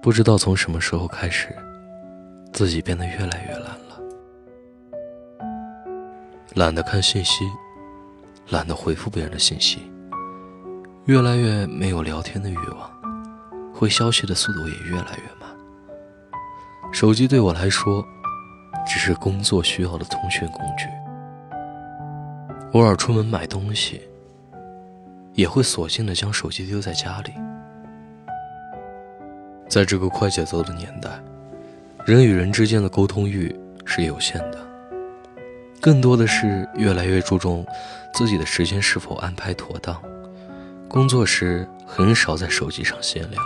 不知道从什么时候开始，自己变得越来越懒了，懒得看信息，懒得回复别人的信息，越来越没有聊天的欲望，回消息的速度也越来越慢。手机对我来说，只是工作需要的通讯工具。偶尔出门买东西，也会索性的将手机丢在家里。在这个快节奏的年代，人与人之间的沟通欲是有限的，更多的是越来越注重自己的时间是否安排妥当。工作时很少在手机上闲聊，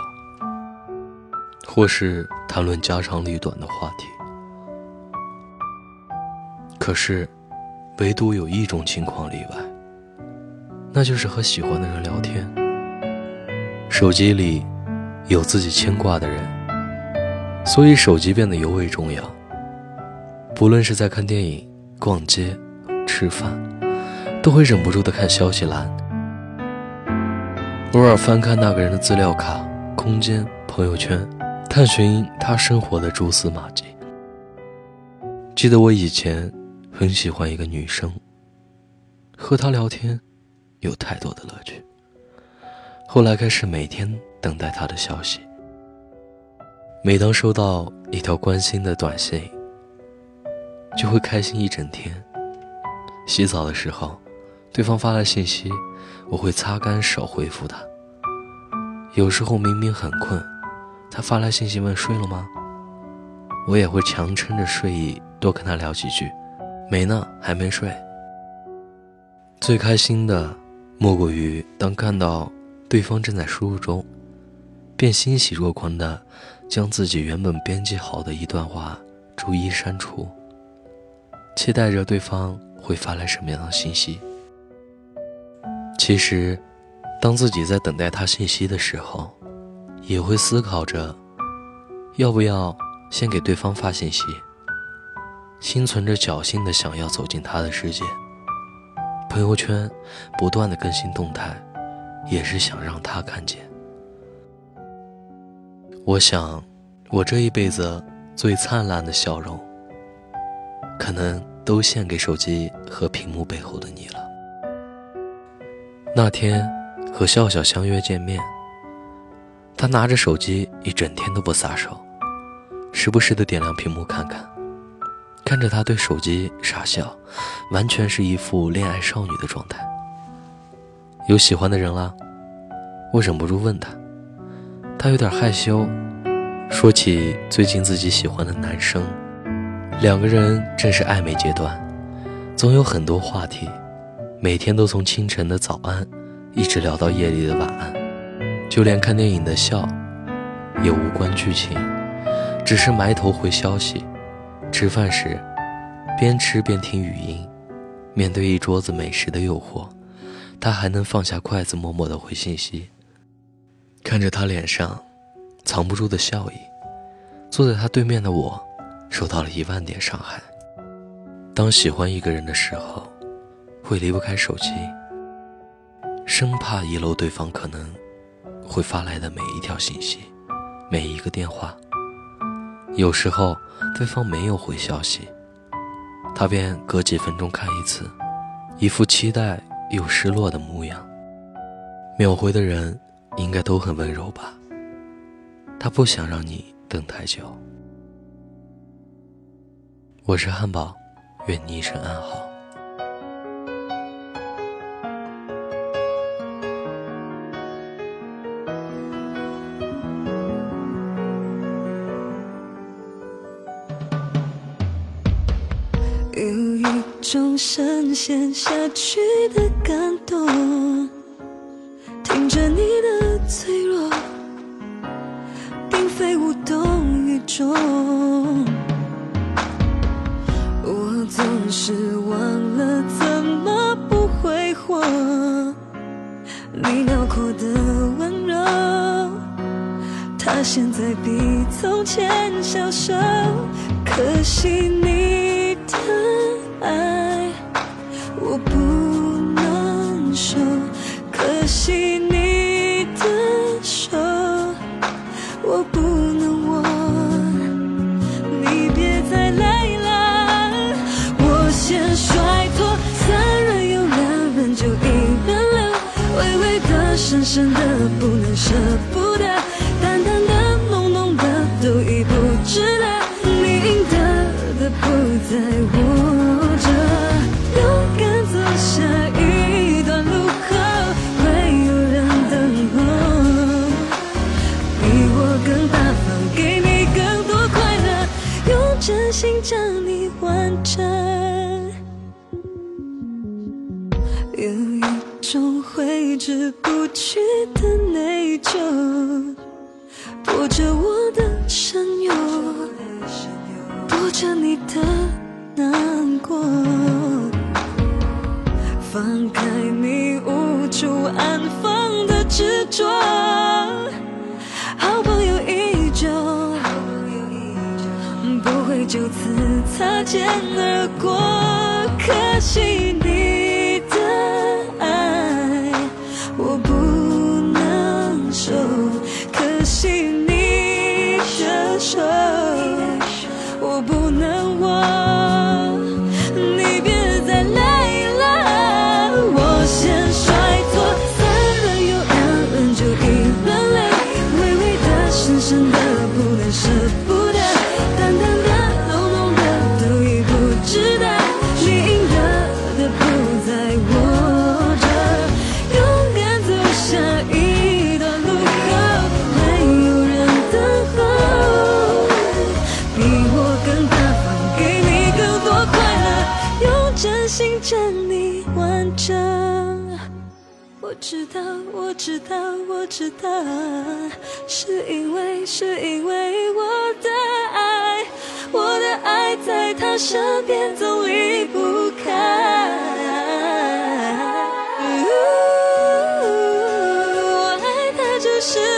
或是谈论家长里短的话题。可是，唯独有一种情况例外，那就是和喜欢的人聊天。手机里。有自己牵挂的人，所以手机变得尤为重要。不论是在看电影、逛街、吃饭，都会忍不住的看消息栏，偶尔翻看那个人的资料卡、空间、朋友圈，探寻他生活的蛛丝马迹。记得我以前很喜欢一个女生，和她聊天有太多的乐趣。后来开始每天。等待他的消息。每当收到一条关心的短信，就会开心一整天。洗澡的时候，对方发来信息，我会擦干手回复他。有时候明明很困，他发来信息问睡了吗？我也会强撑着睡意，多跟他聊几句。没呢，还没睡。最开心的，莫过于当看到对方正在输入中。便欣喜若狂地将自己原本编辑好的一段话逐一删除，期待着对方会发来什么样的信息。其实，当自己在等待他信息的时候，也会思考着要不要先给对方发信息，心存着侥幸的想要走进他的世界。朋友圈不断的更新动态，也是想让他看见。我想，我这一辈子最灿烂的笑容，可能都献给手机和屏幕背后的你了。那天和笑笑相约见面，他拿着手机一整天都不撒手，时不时的点亮屏幕看看，看着他对手机傻笑，完全是一副恋爱少女的状态。有喜欢的人了，我忍不住问他。他有点害羞，说起最近自己喜欢的男生，两个人正是暧昧阶段，总有很多话题，每天都从清晨的早安，一直聊到夜里的晚安，就连看电影的笑，也无关剧情，只是埋头回消息。吃饭时，边吃边听语音，面对一桌子美食的诱惑，他还能放下筷子，默默的回信息。看着他脸上藏不住的笑意，坐在他对面的我，受到了一万点伤害。当喜欢一个人的时候，会离不开手机，生怕遗漏对方可能会发来的每一条信息，每一个电话。有时候对方没有回消息，他便隔几分钟看一次，一副期待又失落的模样。秒回的人。应该都很温柔吧。他不想让你等太久。我是汉堡，愿你一生安好。有一种深陷下去的感动。听着你的脆弱，并非无动于衷。我总是忘了怎么不挥霍你辽阔的温柔。他现在比从前消瘦，可惜你的爱深深的不能舍不得，淡淡的浓浓的都已不值得，你应得的不在我这，勇敢走下一段路口，会有人等候，比我更大方，给你更多快乐，用真心将你完整。有一种挥之不去的内疚，迫着我的身忧，躲着你的难过。放开你无处安放的执着，好朋友依旧，不会就此擦肩而过。可惜你我知道，我知道，我知道，是因为，是因为我的爱，我的爱在他身边总离不开。呜我爱他就是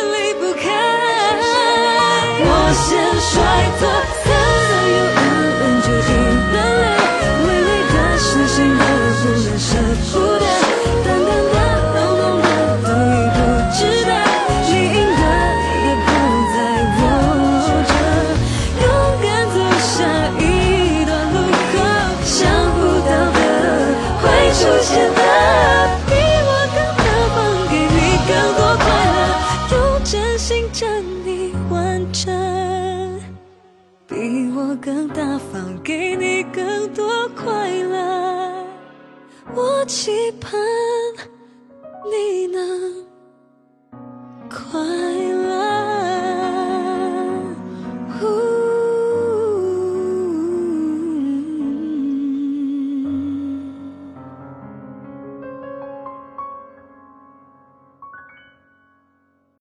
更大方，给你更多快乐。我期盼你能快